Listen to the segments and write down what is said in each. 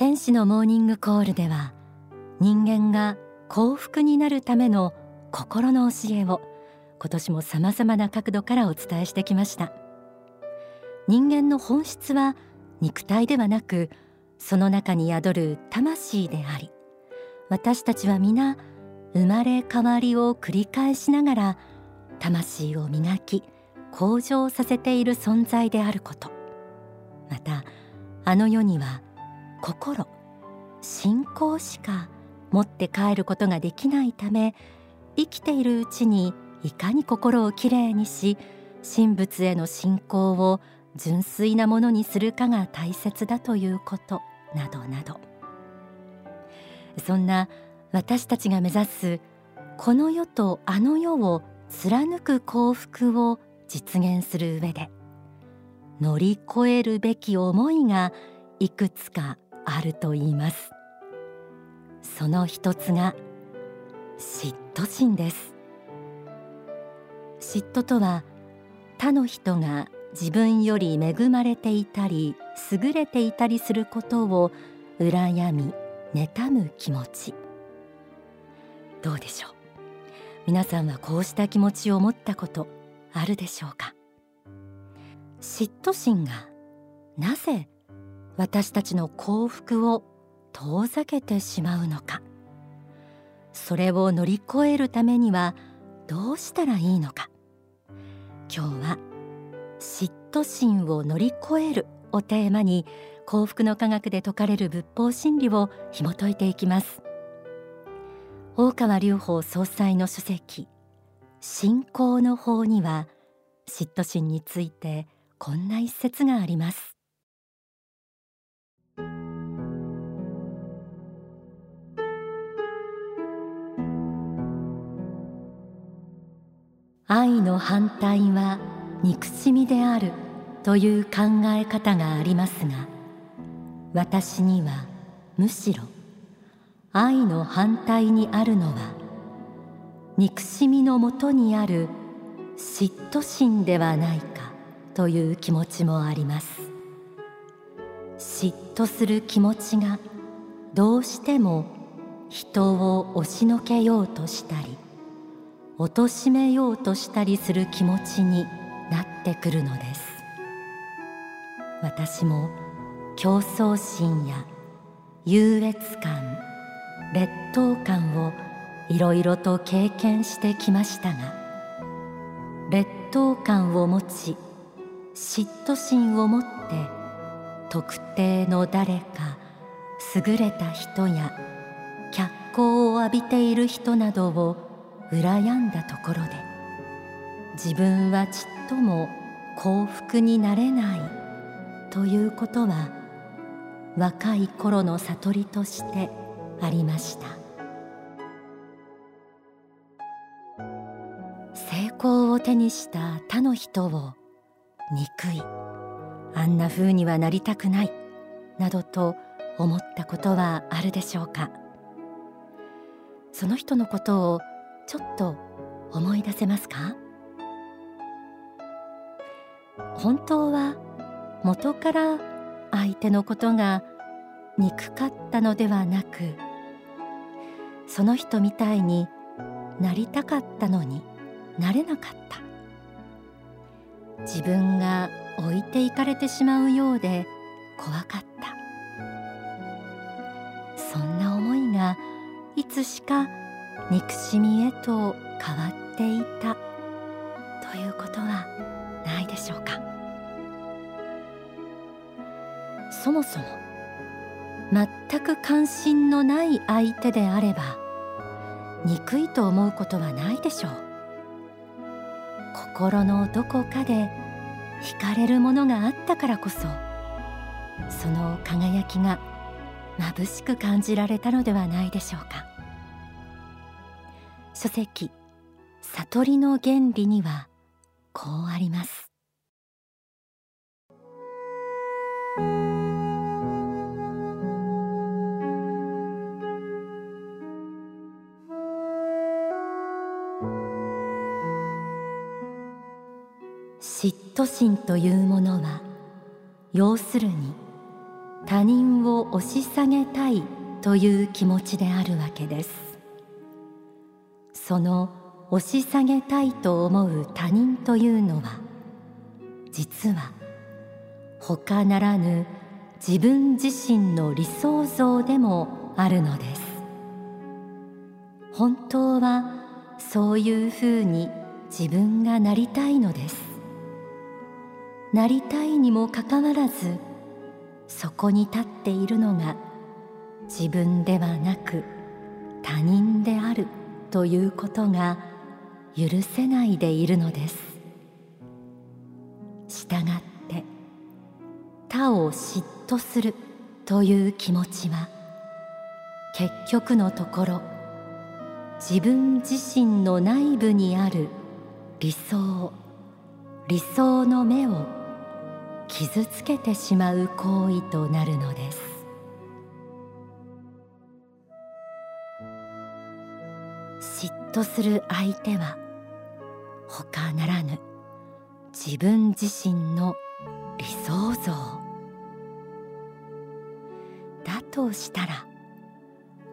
天使のモーニングコールでは人間が幸福になるための心の教えを今年も様々な角度からお伝えしてきました。人間の本質は肉体ではなくその中に宿る魂であり私たちは皆生まれ変わりを繰り返しながら魂を磨き向上させている存在であること。またあの世には心信仰しか持って帰ることができないため生きているうちにいかに心をきれいにし神仏への信仰を純粋なものにするかが大切だということなどなど。そんな私たちが目指すこの世とあの世を貫く幸福を実現する上で乗り越えるべき思いがいくつかあると言います。その一つが嫉妬心です。嫉妬とは他の人が自分より恵まれていたり優れていたりすることを羨み妬む気持ち。どうでしょう？皆さんはこうした気持ちを持ったことあるでしょうか？嫉妬心がなぜ私たちの幸福を遠ざけてしまうのか。それを乗り越えるためにはどうしたらいいのか。今日は嫉妬心を乗り越えるをテーマに幸福の科学で説かれる仏法真理を紐解いていきます。大川隆法総裁の書籍信仰の法には嫉妬心についてこんな一節があります。愛の反対は憎しみであるという考え方がありますが私にはむしろ愛の反対にあるのは憎しみのもとにある嫉妬心ではないかという気持ちもあります。嫉妬する気持ちがどうしても人を押しのけようとしたり貶めようとしたりする気持ちになってくるのです。私も競争心や優越感劣等感をいろいろと経験してきましたが劣等感を持ち嫉妬心を持って特定の誰か優れた人や脚光を浴びている人などを羨んだところで自分はちっとも幸福になれないということは若い頃の悟りとしてありました。成功を手にした他の人を憎い。あんな風にはなりたくないなどと思ったことはあるでしょうか。その人のことをちょっと思い出せますか？本当は元から相手のことが憎かったのではなくその人みたいになりたかったのになれなかった。自分が置いていかれてしまうようで怖かった。そんな思いがいつしか憎しみへと変わっていた。ということはないでしょうか。そもそも全く関心のない相手であれば憎いと思うことはないでしょう。心のどこかで惹かれるものがあったからこそその輝きが眩しく感じられたのではないでしょうか。書籍悟りの原理にはこうあります。嫉妬心というものは要するに他人を押し下げたいという気持ちであるわけです。その押し下げたいと思う他人というのは実は他ならぬ自分自身の理想像でもあるのです。本当はそういうふうに自分がなりたいのです。なりたいにもかかわらずそこに立っているのが自分ではなく他人であるということが許せないでいるのです。したがって他を嫉妬するという気持ちは結局のところ自分自身の内部にある理想理想の目を傷つけてしまう行為となるのです。嫉妬する相手は他ならぬ自分自身の理想像。だとしたら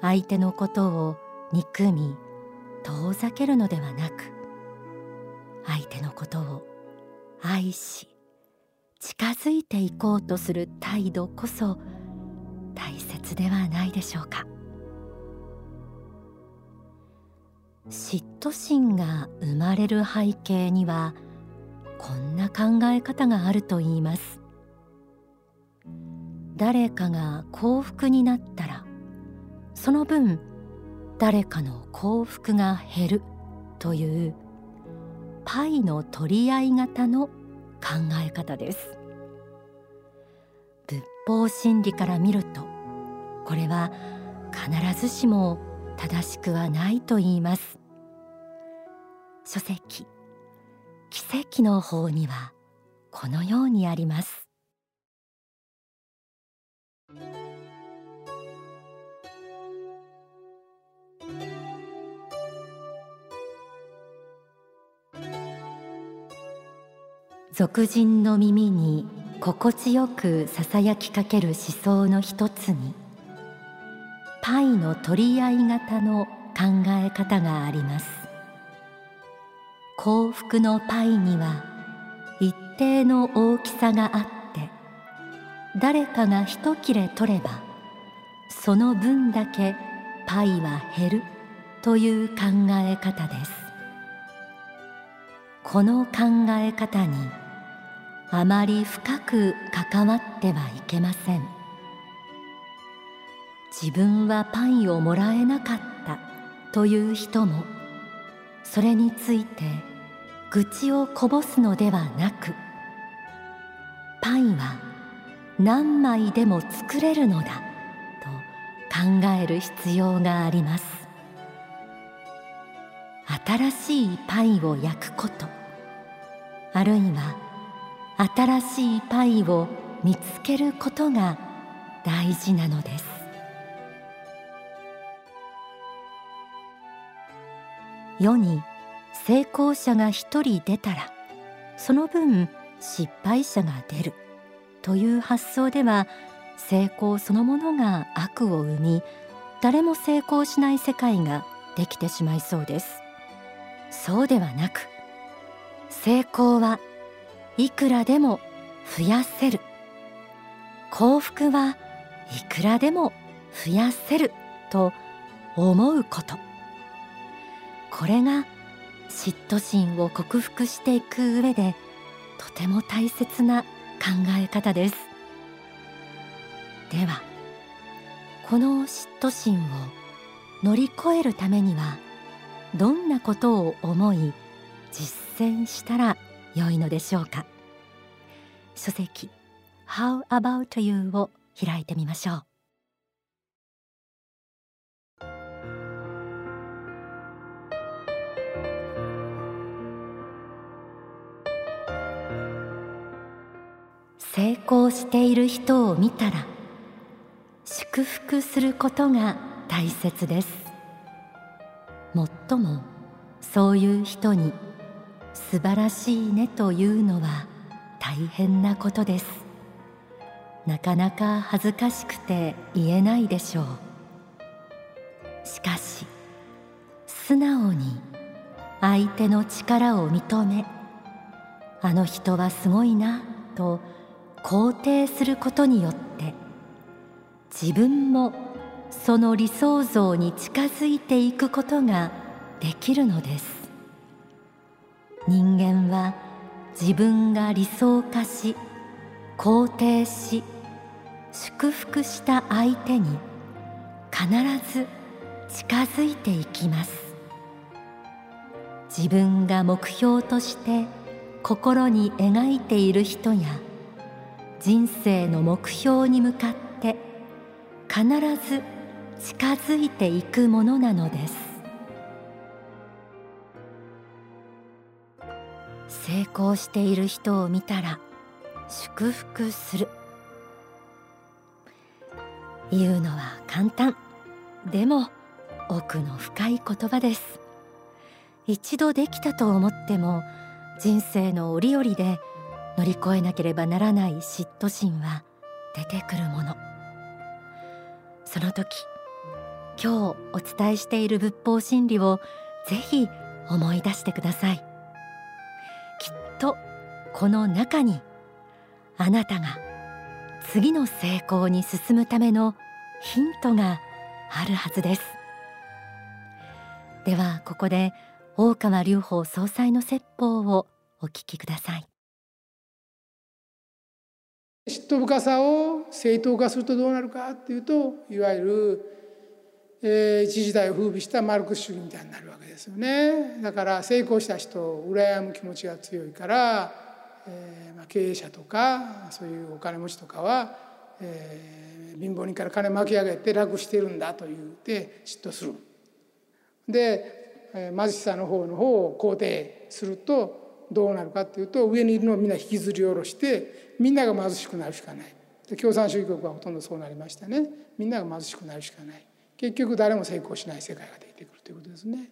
相手のことを憎み遠ざけるのではなく相手のことを愛し近づいていこうとする態度こそ大切ではないでしょうか。嫉妬心が生まれる背景にはこんな考え方があるといいます。誰かが幸福になったらその分誰かの幸福が減るというパイの取り合い型の考え方です。仏法真理から見るとこれは必ずしも正しくはないと言います。書籍奇跡の方にはこのようにあります。俗人の耳に心地よくささやきかける思想の一つにパイの取り合い型の考え方があります。幸福のパイには一定の大きさがあって誰かが一切れ取ればその分だけパイは減るという考え方です。この考え方にあまり深く関わってはいけません。自分はパイをもらえなかったという人もそれについて愚痴をこぼすのではなくパイは何枚でも作れるのだと考える必要があります。新しいパイを焼くことあるいは新しいパイを見つけることが大事なのです。世に成功者が一人出たらその分失敗者が出るという発想では成功そのものが悪を生み誰も成功しない世界ができてしまいそうです。そうではなく成功はいくらでも増やせる。幸福はいくらでも増やせると思うこと。これが嫉妬心を克服していく上でとても大切な考え方です。ではこの嫉妬心を乗り越えるためにはどんなことを思い実践したら良いのでしょうか？書籍 How about you? を開いてみましょう。成功している人を見たら祝福することが大切です。もっともそういう人に素晴らしいねというのは大変なことです。なかなか恥ずかしくて言えないでしょう。しかし素直に相手の力を認めあの人はすごいなと肯定することによって自分もその理想像に近づいていくことができるのです。人間は自分が理想化し肯定し祝福した相手に必ず近づいていきます。自分が目標として心に描いている人や人生の目標に向かって必ず近づいていくものなのです。成功している人を見たら祝福する。言うのは簡単。でも奥の深い言葉です。一度できたと思っても人生の折々で乗り越えなければならない嫉妬心は出てくるもの。その時今日お伝えしている仏法真理をぜひ思い出してください。とこの中にあなたが次の成功に進むためのヒントがあるはずです。ではここで大川隆法総裁の説法をお聞きください。嫉妬深さを正当化するとどうなるかっていうといわゆる、えー、一時代を風靡したマルクス主義みたいになるわけですよね。だから成功した人を羨む気持ちが強いから、えーまあ、経営者とかそういうお金持ちとかは、えー、貧乏人から金巻き上げて楽してるんだと言って嫉妬する。で貧しさの方の方を肯定するとどうなるかっていうと上にいるのをみんな引きずり下ろしてみんなが貧しくなるしかない。で共産主義国はほとんどそうなりましたね。みんなが貧しくなるしかない。結局誰も成功しない世界が出てくるということですね。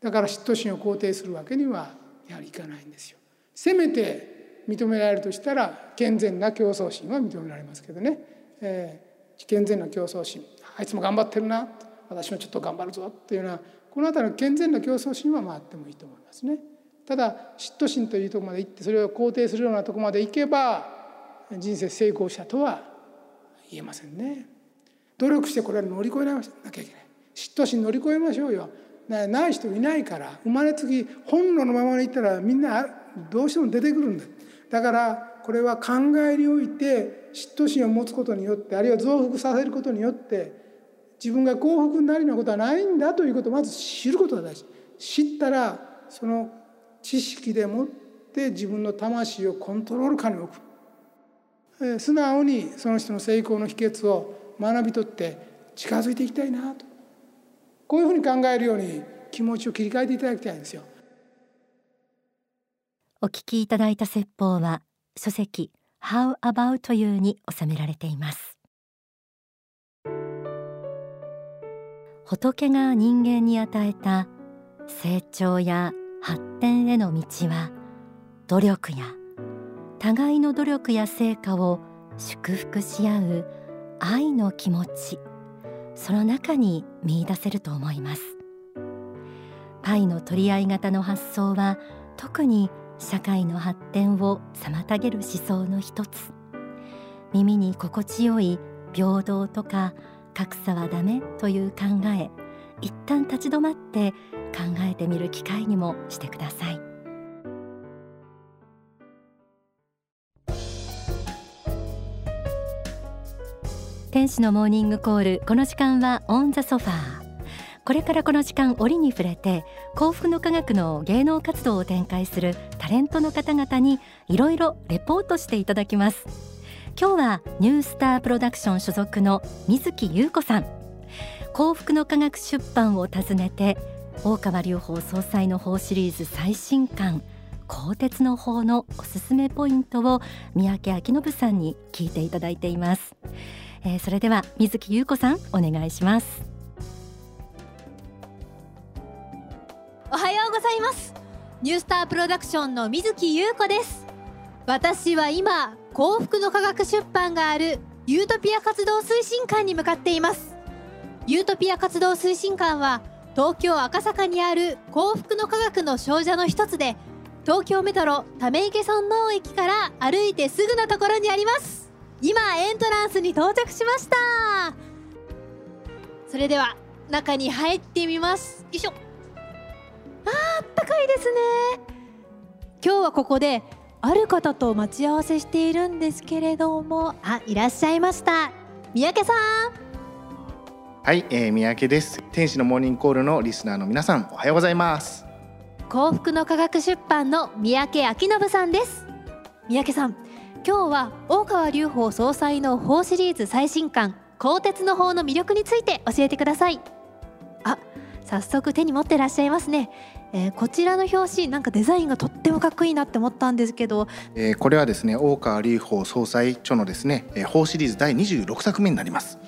だから嫉妬心を肯定するわけにはやはりいかないんですよ。せめて認められるとしたら健全な競争心は認められますけどね、えー、健全な競争心。あいつも頑張ってるな。私もちょっと頑張るぞっていうようなこの辺りの健全な競争心はあってもいいと思いますね。ただ嫉妬心というとこまで行ってそれを肯定するようなとこまで行けば人生成功したとは言えませんね。努力してこれは乗り越えなきゃいけない。嫉妬心乗り越えましょうよ。ない人いないから生まれつき本能のままにいったらみんなどうしても出てくるんだ。だからこれは考えにおいて嫉妬心を持つことによってあるいは増幅させることによって自分が幸福になるようなことはないんだということをまず知ることが大事知ったらその知識でもって自分の魂をコントロール下に置く。素直にその人の成功の秘訣を学び取って近づいていきたいなとこういうふうに考えるように気持ちを切り替えていただきたいんですよ。お聞きいただいた説法は書籍 How About You に収められています仏が人間に与えた成長や発展への道は努力や互いの努力や成果を祝福し合う愛の気持ち。その中に見出せると思います。パイの取り合い型の発想は特に社会の発展を妨げる思想の一つ。耳に心地よい平等とか格差はダメという考え一旦立ち止まって考えてみる機会にもしてください。天使のモーニングコールこの時間はオンザソファー。これからこの時間折に触れて幸福の科学の芸能活動を展開するタレントの方々にいろいろレポートしていただきます。今日はニュースタープロダクション所属の水木優子さん。幸福の科学出版を訪ねて大川隆法総裁の法シリーズ最新刊鋼鉄の法のおすすめポイントを三宅明信さんに聞いていただいています。えー、それでは水木優子さんお願いします。おはようございます。ニュースタープロダクションの水木優子です。私は今幸福の科学出版があるユートピア活動推進館に向かっています。ユートピア活動推進館は東京赤坂にある幸福の科学の少女の一つで東京メトロため池村能駅から歩いてすぐのところにあります。今エントランスに到着しました。それでは中に入ってみます。よいしょあーあったかいですね。今日はここである方と待ち合わせしているんですけれども。あいらっしゃいました。三宅さん。はい、えー、三宅です。天使のモーニングコールのリスナーの皆さんおはようございます。幸福の科学出版の三宅明信さんです。三宅さん今日は大川隆法総裁の法シリーズ最新刊鋼鉄の法の魅力について教えてください。あ早速手に持ってらっしゃいますね。えー、こちらの表紙なんかデザインがとってもかっこいいなって思ったんですけど、えー、これはですね大川隆法総裁著のですね、えー、法シリーズ第26作目になります。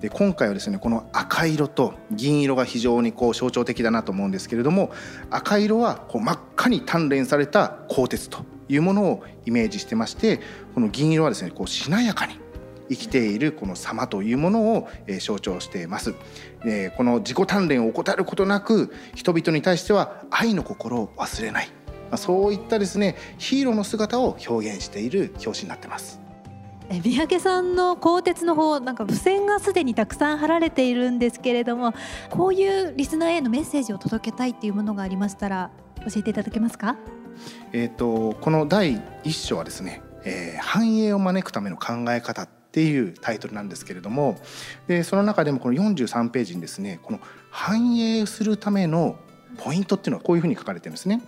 で今回はですねこの赤色と銀色が非常にこう象徴的だなと思うんですけれども赤色はこう真っ赤に鍛錬された鋼鉄というものをイメージしてましてこの銀色はですねこうしなやかに生きているこの様というものを象徴しています。この自己鍛錬を怠ることなく人々に対しては愛の心を忘れないそういったですねヒーローの姿を表現している表紙になってます。三宅さんの鋼鉄の方なんか付箋がすでにたくさん貼られているんですけれどもこういうリスナーへのメッセージを届けたいっていうものがありましたら教えていただけますか？えーと、この第一章はですね、えー、繁栄を招くための考え方っていうタイトルなんですけれどもでその中でもこの43ページにですねこの繁栄するためのポイントっていうのはこういうふうに書かれてるんですね。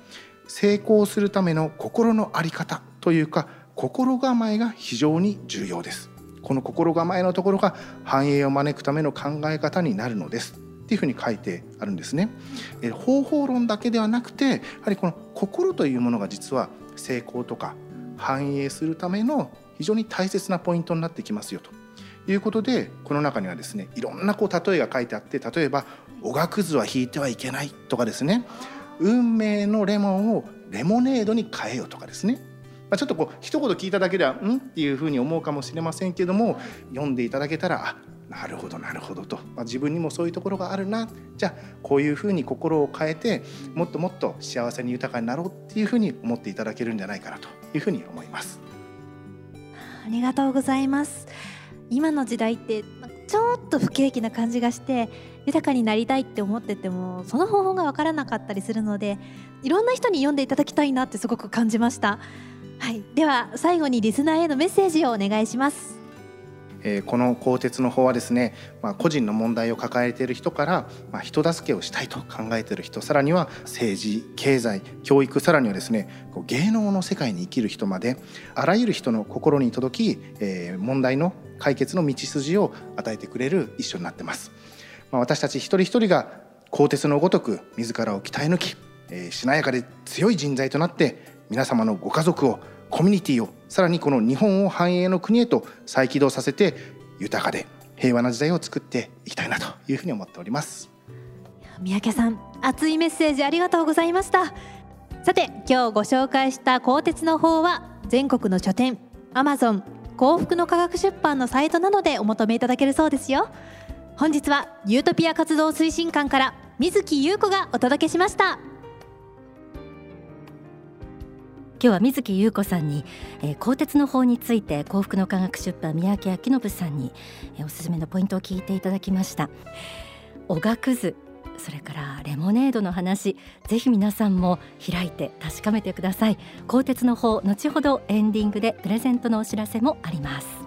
成功するための心の在り方というか心構えが非常に重要です。この心構えのところが繁栄を招くための考え方になるのですっていうふうに書いてあるんですね。方法論だけではなくてやはりこの心というものが実は成功とか繁栄するための非常に大切なポイントになってきますよと。いうことでこの中にはですねいろんなこう例えが書いてあって例えば「おがくずは引いてはいけない」とかですね「運命のレモンをレモネードに変えよ」とかですね。まあ、ちょっとこう一言聞いただけでは「ん?」っていうふうに思うかもしれませんけども読んでいただけたら「あなるほどなるほどと」まあ、自分にもそういうところがあるな。じゃあこういうふうに心を変えてもっともっと幸せに豊かになろうっていうふうに思っていただけるんじゃないかなと。いうふうに思います。ありがとうございます。今の時代ってちょっと不景気な感じがして豊かになりたいって思っててもその方法が分からなかったりするのでいろんな人に読んでいただきたいなってすごく感じました。はい。では最後にリスナーへのメッセージをお願いします。えこの鋼鉄の方はですね、まあ、個人の問題を抱えている人から、まあ、人助けをしたいと考えている人さらには政治経済教育さらにはですね芸能の世界に生きる人まであらゆる人の心に届き、えー、問題の解決の道筋を与えてくれる一緒になってます。まあ、私たち一人一人が鋼鉄のごとく自らを鍛え抜き、えー、しなやかで強い人材となって皆様のご家族をコミュニティをさらにこの日本を繁栄の国へと再起動させて豊かで平和な時代を作っていきたいなというふうに思っております。三宅さん熱いメッセージありがとうございました。さて今日ご紹介した鋼鉄の方は全国の書店アマゾン幸福の科学出版のサイトなどでお求めいただけるそうですよ。本日はユートピア活動推進館から水木優子がお届けしました。今日は水木優子さんに、えー、鋼鉄の法について幸福の科学出版三宅明信さんに、えー、おすすめのポイントを聞いていただきました。おがくずそれからレモネードの話ぜひ皆さんも開いて確かめてください。鋼鉄の法後ほどエンディングでプレゼントのお知らせもあります。